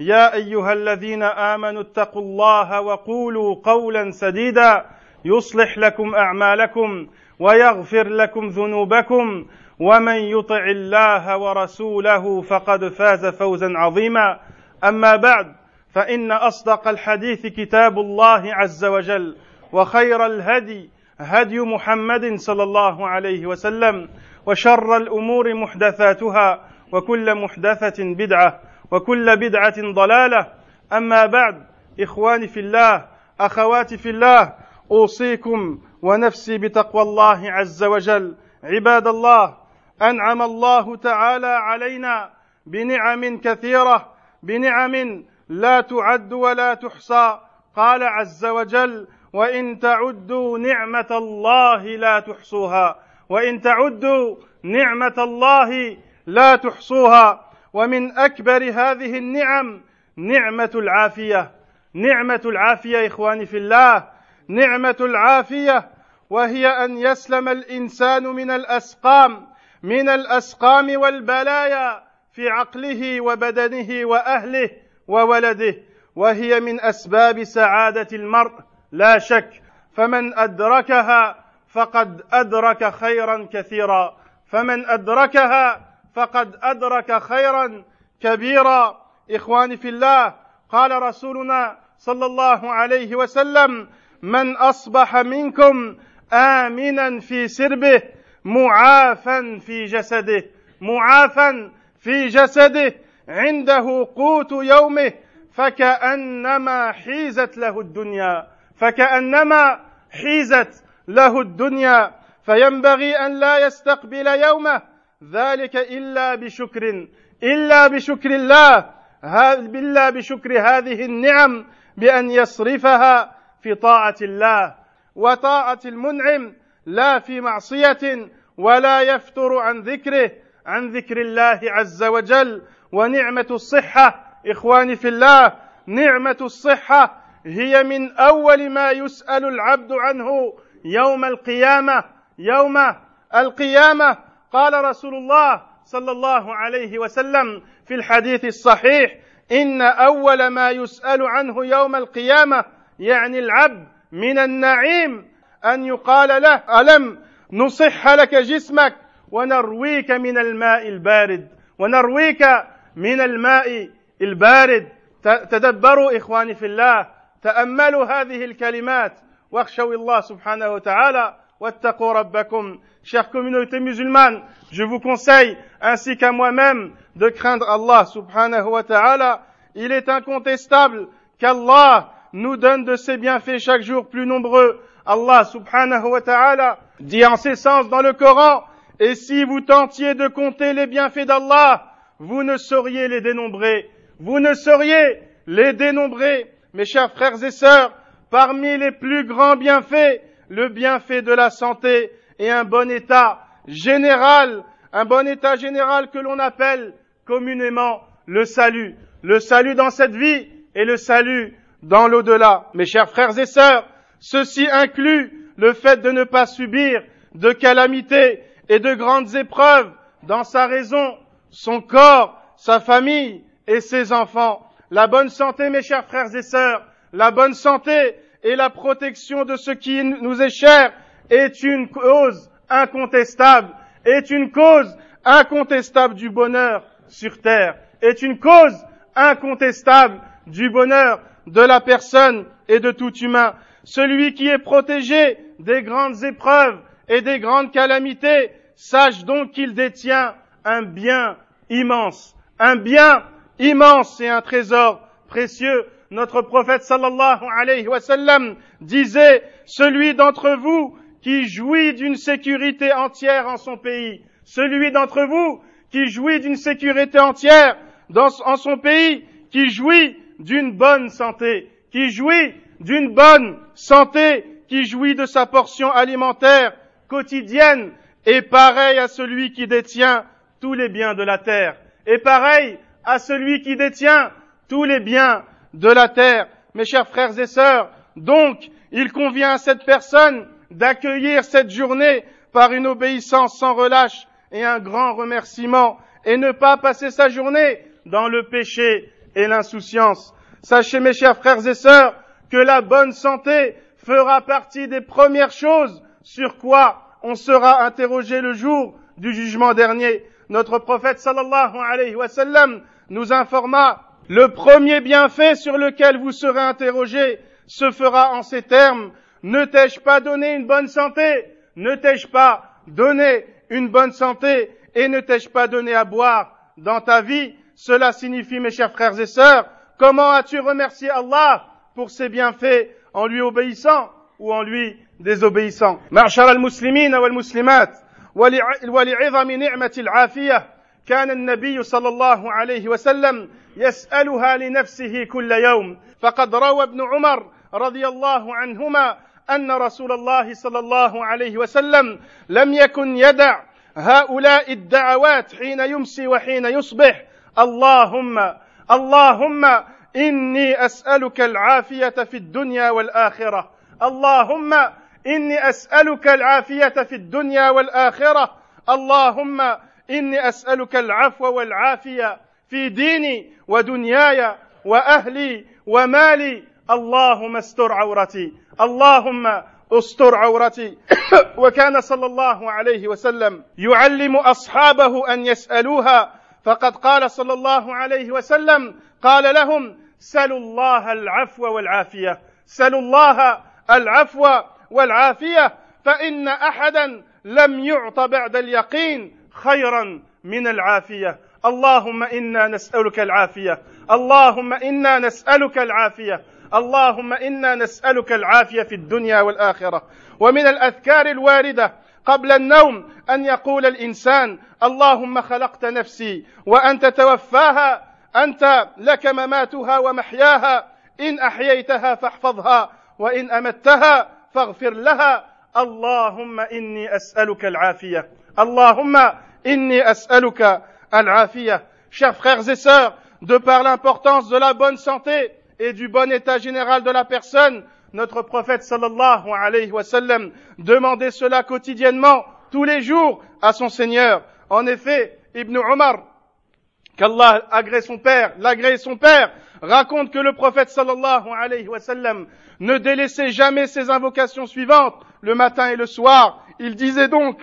يا أيها الذين آمنوا اتقوا الله وقولوا قولا سديدا يصلح لكم أعمالكم ويغفر لكم ذنوبكم ومن يطع الله ورسوله فقد فاز فوزا عظيما. أما بعد فإن أصدق الحديث كتاب الله عز وجل وخير الهدي هدي محمد صلى الله عليه وسلم وشر الأمور محدثاتها وكل محدثة بدعة وكل بدعة ضلالة. أما بعد إخواني في الله أخواتي في الله أوصيكم ونفسي بتقوى الله عز وجل. عباد الله أنعم الله تعالى علينا بنعم كثيرة بنعم لا تعد ولا تحصى. قال عز وجل وإن تعدوا نعمة الله لا تحصوها وإن تعدوا نعمة الله لا تحصوها. ومن أكبر هذه النعم نعمة العافية. نعمة العافية إخواني في الله. نعمة العافية وهي أن يسلم الإنسان من الأسقام من الأسقام والبلايا في عقله وبدنه وأهله وولده وهي من أسباب سعادة المرء لا شك. فمن أدركها فقد أدرك خيرا كثيرا. فمن أدركها فقد أدرك خيرا كبيرا. إخواني في الله قال رسولنا صلى الله عليه وسلم من أصبح منكم امنا في سربه معافا في جسده معافا في جسده عنده قوت يومه فكأنما حيزت له الدنيا فكأنما حيزت له الدنيا فينبغي أن لا يستقبل يومه ذلك إلا بشكر إلا بشكر الله إلا بشكر هذه النعم بأن يصرفها في طاعة الله وطاعة المنعم لا في معصية ولا يفتر عن ذكره عن ذكر الله عز وجل ونعمة الصحة إخواني في الله نعمة الصحة هي من أول ما يسأل العبد عنه يوم القيامة يوم القيامة. قال رسول الله صلى الله عليه وسلم في الحديث الصحيح إن أول ما يسأل عنه يوم القيامة يعني العبد من النعيم أن يقال له ألم نصح لك جسمك ونرويك من الماء البارد ونرويك من الماء البارد. تدبروا إخواني في الله تأملوا هذه الكلمات واخشوا الله سبحانه وتعالى chère communauté musulmane, je vous conseille, ainsi qu'à moi-même, de craindre Allah subhanahu wa ta'ala. Il est incontestable qu'Allah nous donne de ses bienfaits chaque jour plus nombreux. Allah subhanahu wa ta'ala dit en ces sens dans le Coran, et si vous tentiez de compter les bienfaits d'Allah, vous ne sauriez les dénombrer. Vous ne sauriez les dénombrer. Mes chers frères et sœurs, parmi les plus grands bienfaits, le bienfait de la santé, et un bon état général, un bon état général que l'on appelle communément le salut. Le salut dans cette vie et le salut dans l'au-delà. Mes chers frères et sœurs, ceci inclut le fait de ne pas subir de calamités et de grandes épreuves dans sa raison, son corps, sa famille et ses enfants. La bonne santé, mes chers frères et sœurs, la bonne santé et la protection de ce qui nous est cher est une cause incontestable, est une cause incontestable du bonheur sur terre, est une cause incontestable du bonheur de la personne et de tout humain. Celui qui est protégé des grandes épreuves et des grandes calamités, sache donc qu'il détient un bien immense, un bien immense et un trésor précieux. Notre prophète sallallahu alayhi wa sallam disait, celui d'entre vous qui jouit d'une sécurité entière en son pays, celui d'entre vous qui jouit d'une sécurité entière en son pays, qui jouit d'une bonne santé, qui jouit d'une bonne santé, qui jouit de sa portion alimentaire quotidienne, est pareil à celui qui détient tous les biens de la terre, et pareil à celui qui détient tous les biens de la terre. Mes chers frères et sœurs, donc, il convient à cette personne d'accueillir cette journée par une obéissance sans relâche et un grand remerciement, et ne pas passer sa journée dans le péché et l'insouciance. Sachez, mes chers frères et sœurs, que la bonne santé fera partie des premières choses sur quoi on sera interrogé le jour du jugement dernier. Notre prophète sallallahu alayhi wa sallam nous informa le premier bienfait sur lequel vous serez interrogé se fera en ces termes. Ne t'ai-je pas donné une bonne santé? Ne t'ai-je pas donné une bonne santé? Et ne t'ai-je pas donné à boire dans ta vie? Cela signifie, mes chers frères et sœurs, comment as-tu remercié Allah pour ses bienfaits en lui obéissant ou en lui désobéissant معشر المسلمين والمسلمات ولعظم نعمة العافية كان النبي صلى الله عليه وسلم يسألها لنفسه كل يوم. فقد روى ابن عمر رضي الله عنهما أن رسول الله صلى الله عليه وسلم لم يكن يدع هؤلاء الدعوات حين يمسي وحين يصبح. اللهم اللهم إني أسألك العافية في الدنيا والآخرة. اللهم إني أسألك العافية في الدنيا والآخرة. اللهم إني أسألك العفو والعافية. في ديني ودنياي وأهلي ومالي. اللهم استر عورتي. اللهم استر عورتي. وكان صلى الله عليه وسلم يعلم أصحابه أن يسألوها. فقد قال صلى الله عليه وسلم قال لهم سلوا الله العفو والعافية. سلوا الله العفو والعافية. فإن أحدا لم يعط بعد اليقين خيرا من العافية. اللهم إنا نسألك العافية. اللهم إنا نسألك العافية. اللهم إنا نسألك العافية في الدنيا والآخرة. ومن الأذكار الواردة قبل النوم أن يقول الإنسان اللهم خلقت نفسي وأنت توفاها أنت لك مماتها ومحياها. إن أحييتها فاحفظها وإن أمتها فاغفر لها. اللهم إني أسألك العافية. اللهم إني أسألك al-afiyah. Chers frères et sœurs, de par l'importance de la bonne santé et du bon état général de la personne, notre prophète sallallahu alayhi wa sallam demandait cela quotidiennement, tous les jours, à son Seigneur. En effet, Ibn Omar, qu'Allah agrée son père, l'agrée son père, raconte que le prophète sallallahu alayhi wa sallam ne délaissait jamais ses invocations suivantes, le matin et le soir. Il disait donc,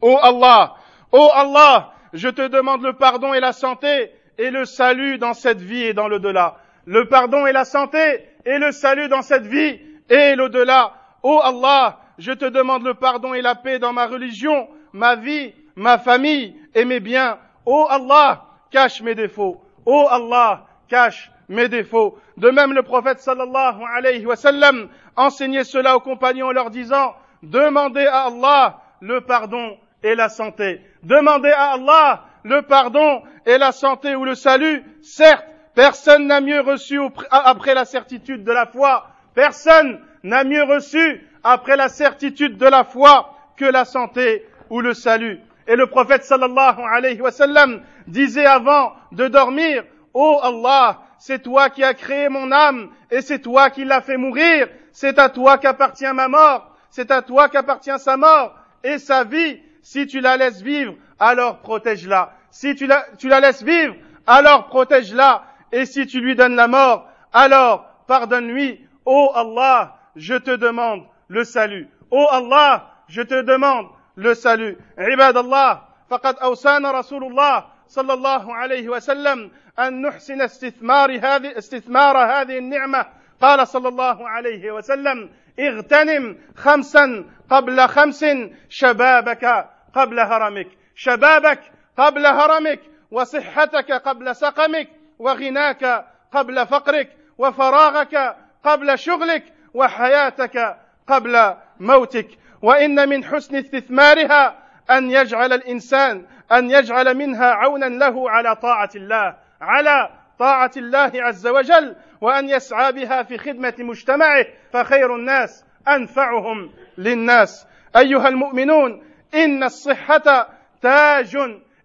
Ô oh Allah, ô oh Allah, je te demande le pardon et la santé et le salut dans cette vie et dans l'au-delà. Le pardon et la santé et le salut dans cette vie et l'au-delà. Ô Allah, je te demande le pardon et la paix dans ma religion, ma vie, ma famille et mes biens. Ô Allah, cache mes défauts. Ô Allah, cache mes défauts. De même, le prophète sallallahu alayhi wa sallam enseignait cela aux compagnons en leur disant, demandez à Allah le pardon et la santé. Demandez à Allah le pardon et la santé ou le salut. Certes, personne n'a mieux reçu après la certitude de la foi. Personne n'a mieux reçu après la certitude de la foi que la santé ou le salut. Et le prophète sallallahu alayhi wa sallam disait avant de dormir, Oh Allah, c'est toi qui as créé mon âme et c'est toi qui l'as fait mourir. C'est à toi qu'appartient ma mort. C'est à toi qu'appartient sa mort et sa vie. Si tu la laisses vivre, alors protège-la. Si tu la, tu la laisses vivre, alors protège-la. Et si tu lui donnes la mort, alors pardonne-lui. Oh Allah, je te demande le salut. Oh Allah, je te demande le salut. عباد الله فقد أوصانا رسول الله صلى الله عليه وسلم أن نحسن استثمار هذه استثمار هذه النعمة قال صلى الله عليه وسلم اغتنم خمسا قبل خمس شبابك قبل هرمك شبابك قبل هرمك وصحتك قبل سقمك وغناك قبل فقرك وفراغك قبل شغلك وحياتك قبل موتك. وإن من حسن استثمارها أن يجعل الإنسان أن يجعل منها عونا له على طاعة الله على طاعة الله عز وجل وأن يسعى بها في خدمة مجتمعه فخير الناس أنفعهم للناس. أيها المؤمنون إن الصحة تاج.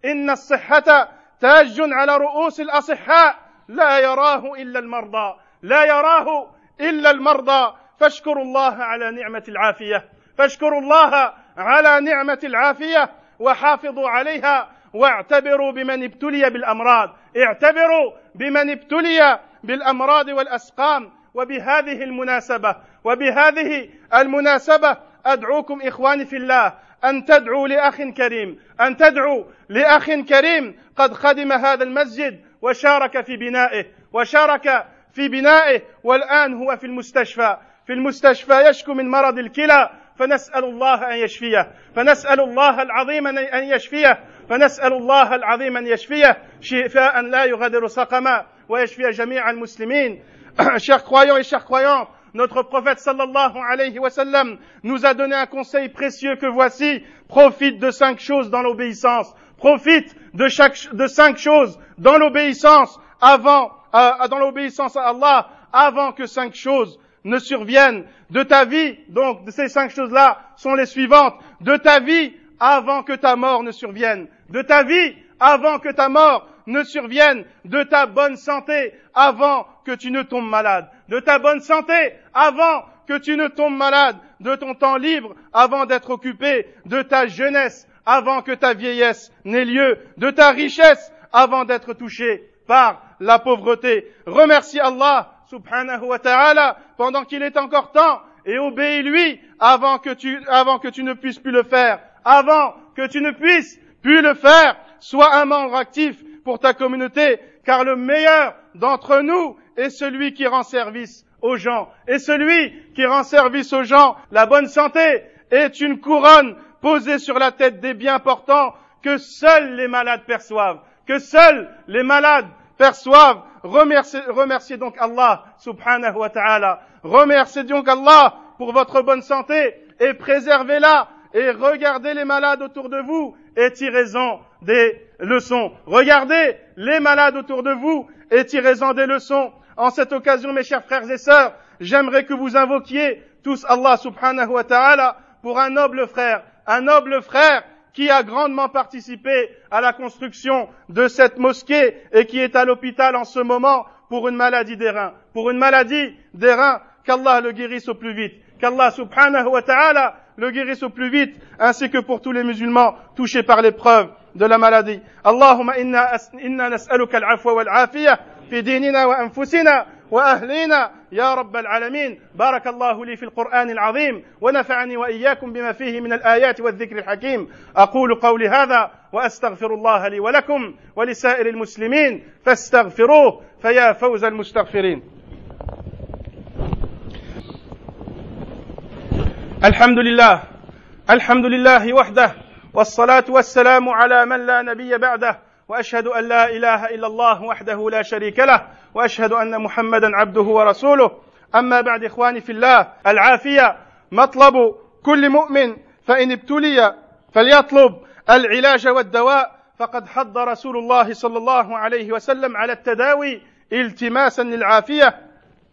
إن الصحة تاج على رؤوس الأصحاء. لا يراه إلا المرضى. لا يراه إلا المرضى. فاشكروا الله على نعمة العافية. فاشكروا الله على نعمة العافية. وحافظوا عليها. واعتبروا بمن ابتلي بالأمراض. اعتبروا بمن ابتلي بالأمراض والأسقام. وبهذه المناسبة. وبهذه المناسبة أدعوكم إخواني في الله. أن تدعوا لأخ كريم. أن تدعوا لأخ كريم. قد خدم هذا المسجد وشارك في بنائه وشارك في بنائه والآن هو في المستشفى. في المستشفى يشكو من مرض الكلى فنسأل الله أن يشفيه. فنسأل الله العظيم أن يشفيه. فنسأل الله العظيم أن يشفيه. شفاء لا يغادر سقما ويشفي جميع المسلمين. Chers croyants et chers croyantes notre prophète sallallahu alayhi wa sallam nous a donné un conseil précieux que voici. Profite de cinq choses dans l'obéissance. Profite de chaque de cinq choses dans l'obéissance avant euh, dans l'obéissance à Allah avant que cinq choses ne surviennent. De ta vie donc ces cinq choses là sont les suivantes. De ta vie avant que ta mort ne survienne. De ta vie avant que ta mort ne survienne. De ta bonne santé avant que tu ne tombes malade, de ta bonne santé avant que tu ne tombes malade, de ton temps libre avant d'être occupé, de ta jeunesse avant que ta vieillesse n'ait lieu, de ta richesse avant d'être touché par la pauvreté. Remercie Allah subhanahu wa ta'ala pendant qu'il est encore temps et obéis-lui avant que tu, avant que tu ne puisses plus le faire, avant que tu ne puisses plus le faire. Sois un membre actif pour ta communauté, car le meilleur d'entre nous est celui qui rend service aux gens. Et celui qui rend service aux gens, la bonne santé, est une couronne posée sur la tête des bien portants que seuls les malades perçoivent. Que seuls les malades perçoivent. Remerciez, remerciez donc Allah subhanahu wa ta'ala. Remerciez donc Allah pour votre bonne santé et préservez-la et regardez les malades autour de vous et tirez-en des leçons. Regardez les malades autour de vous et tirez-en des leçons. En cette occasion, mes chers frères et sœurs, j'aimerais que vous invoquiez tous Allah subhanahu wa ta'ala pour un noble frère, un noble frère qui a grandement participé à la construction de cette mosquée et qui est à l'hôpital en ce moment pour une maladie des reins. Pour une maladie des reins, qu'Allah le guérisse au plus vite. Qu'Allah subhanahu wa ta'ala le guérisse au plus vite, ainsi que pour tous les musulmans touchés par l'épreuve de la maladie. Al-afwa في ديننا وأنفسنا وأهلينا. يا رب العالمين بارك الله لي في القرآن العظيم ونفعني وإياكم بما فيه من الآيات والذكر الحكيم. أقول قولي هذا وأستغفر الله لي ولكم ولسائر المسلمين. فاستغفروه فيا فوز المستغفرين. الحمد لله الحمد لله وحده والصلاة والسلام على من لا نبي بعده وأشهد أن لا إله إلا الله وحده لا شريك له وأشهد أن محمدا عبده ورسوله. أما بعد إخواني في الله العافية مطلب كل مؤمن فإن ابتلي فليطلب العلاج والدواء. فقد حض رسول الله صلى الله عليه وسلم على التداوي التماسا للعافية.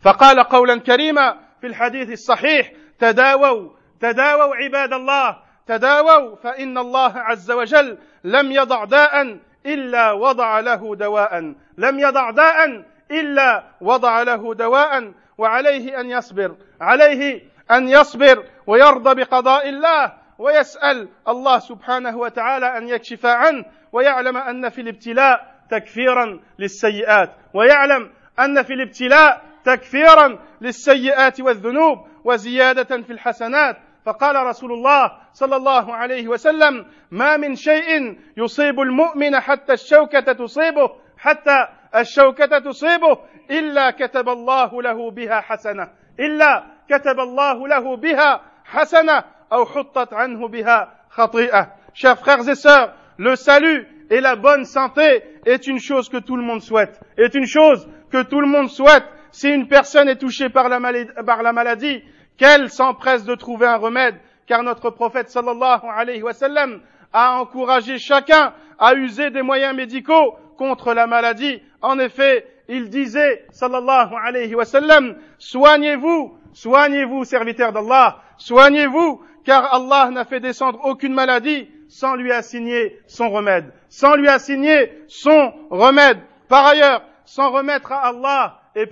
فقال قولا كريما في الحديث الصحيح تداووا تداووا عباد الله تداووا فإن الله عز وجل لم يضع داء إلا وضع له دواء. لم يضع داء إلا وضع له دواء. وعليه أن يصبر. عليه أن يصبر ويرضى بقضاء الله. ويسأل الله سبحانه وتعالى أن يكشف عنه. ويعلم أن في الابتلاء تكفيرا للسيئات. ويعلم أن في الابتلاء تكفيرا للسيئات والذنوب. وزيادة في الحسنات. فقال رسول الله صلى الله عليه وسلم ما من شيء يصيب المؤمن حتى الشوكة تصيبه حتى الشوكة تصيبه إلا كتب الله له بها حسنة إلا كتب الله له بها حسنة أو حطت عنه بها خطيئة Chers frères et sœurs, le salut et la bonne santé est une chose que tout le monde souhaite, est une chose que tout le monde souhaite. Si une personne est touchée par la maladie, par la maladie qu'elle s'empresse de trouver un remède, car notre prophète sallallahu alayhi wa sallam a encouragé chacun à user des moyens médicaux contre la maladie. En effet, il disait, sallallahu alayhi wa sallam, soignez-vous, soignez-vous, serviteurs d'Allah, soignez-vous, car Allah n'a fait descendre aucune maladie sans lui assigner son remède, sans lui assigner son remède. Par ailleurs, s'en remettre à Allah est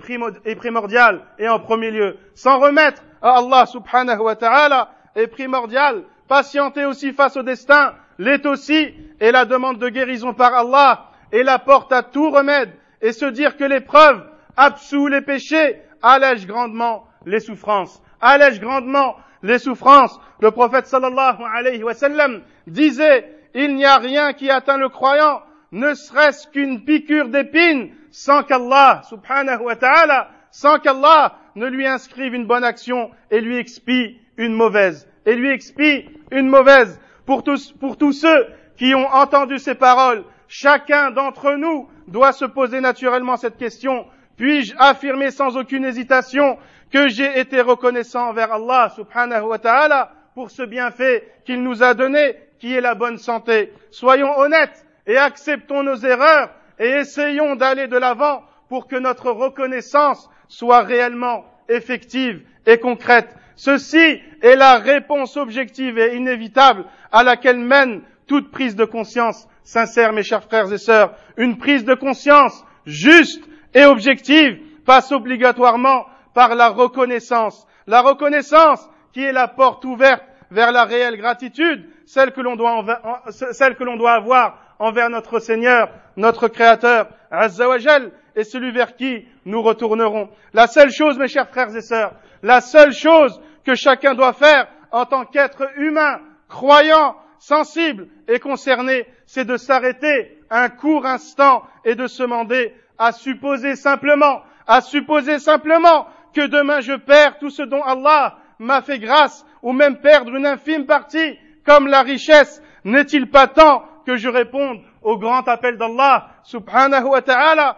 primordial et en premier lieu. S'en remettre à Allah subhanahu wa ta'ala est primordial. Patienter aussi face au destin l'est aussi et la demande de guérison par Allah est la porte à tout remède et se dire que l'épreuve absout les péchés allège grandement les souffrances, allège grandement les souffrances. Le prophète sallallahu alayhi wa sallam disait, il n'y a rien qui atteint le croyant, ne serait-ce qu'une piqûre d'épine, sans qu'Allah, subhanahu wa ta'ala, sans qu'Allah ne lui inscrive une bonne action et lui expie une mauvaise. Et lui expie une mauvaise. Pour tous, pour tous ceux qui ont entendu ces paroles, chacun d'entre nous doit se poser naturellement cette question. Puis-je affirmer sans aucune hésitation que j'ai été reconnaissant envers Allah subhanahu wa ta'ala pour ce bienfait qu'il nous a donné, qui est la bonne santé? Soyons honnêtes et acceptons nos erreurs et essayons d'aller de l'avant pour que notre reconnaissance soit réellement effective et concrète. Ceci est la réponse objective et inévitable à laquelle mène toute prise de conscience sincère, mes chers frères et sœurs. Une prise de conscience juste et objective passe obligatoirement par la reconnaissance. La reconnaissance qui est la porte ouverte vers la réelle gratitude, celle que l'on doit, avoir envers notre Seigneur, notre Créateur, Azzawajal, et celui vers qui nous retournerons. La seule chose, mes chers frères et sœurs, la seule chose que chacun doit faire en tant qu'être humain, croyant, sensible et concerné, c'est de s'arrêter un court instant et de se demander à supposer simplement, à supposer simplement que demain je perds tout ce dont Allah m'a fait grâce, ou même perdre une infime partie, comme la richesse, n'est-il pas temps que je réponde au grand appel d'Allah, subhanahu wa ta'ala,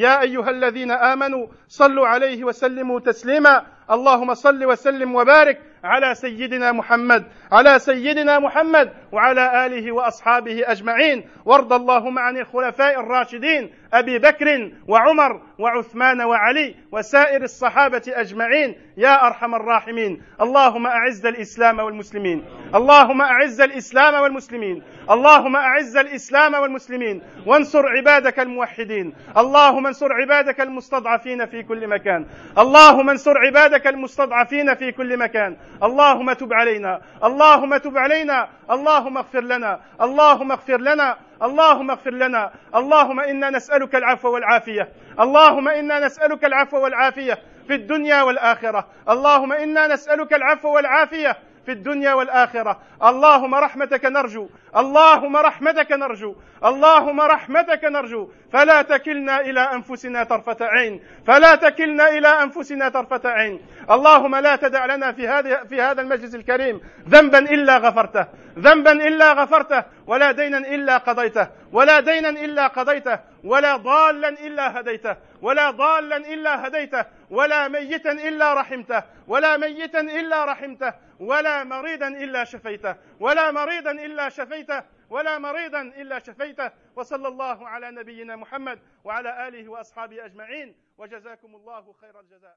يا أيها الذين آمنوا صلوا عليه وسلموا تسليما اللهم صل وسلم وبارك على سيدنا محمد على سيدنا محمد وعلى آله وأصحابه أجمعين. وارض اللهم عن الخلفاء الراشدين أبي بكر وعمر وعثمان وعلي وسائر الصحابة أجمعين. يا أرحم الراحمين. اللهم أعز الإسلام والمسلمين. اللهم أعز الإسلام والمسلمين. اللهم أعز الإسلام والمسلمين. وانصر عبادك الموحدين. اللهم انصر عبادك المستضعفين في كل مكان. اللهم انصر عبادك المستضعفين في كل مكان. اللهم تب علينا. اللهم تب علينا. اللهم اغفر لنا. اللهم اغفر لنا. اللهم اغفر لنا. اللهم إنا نسألك العفو والعافية. اللهم إنا نسألك العفو والعافية في الدنيا والآخرة. اللهم إنا نسألك العفو والعافية في الدنيا والآخرة. اللهم رحمتك نرجو. اللهم رحمتك نرجو. اللهم رحمتك نرجو. فلا تكلنا إلى أنفسنا طرفة عين. فلا تكلنا إلى أنفسنا طرفة عين. اللهم لا تدع لنا في هذه في هذا المجلس الكريم ذنبا إلا غفرته. ذنبا إلا غفرته. ولا دينا إلا قضيته. ولا دينا إلا قضيته. ولا ضالا إلا هديته. ولا ضالا إلا هديته. ولا ميتا إلا رحمته ولا ميتا إلا رحمته ولا مريضا إلا شفيته ولا مريضا إلا شفيته ولا مريضا إلا شفيته. وصلى الله على نبينا محمد وعلى آله وأصحابه أجمعين. وجزاكم الله خير الجزاء.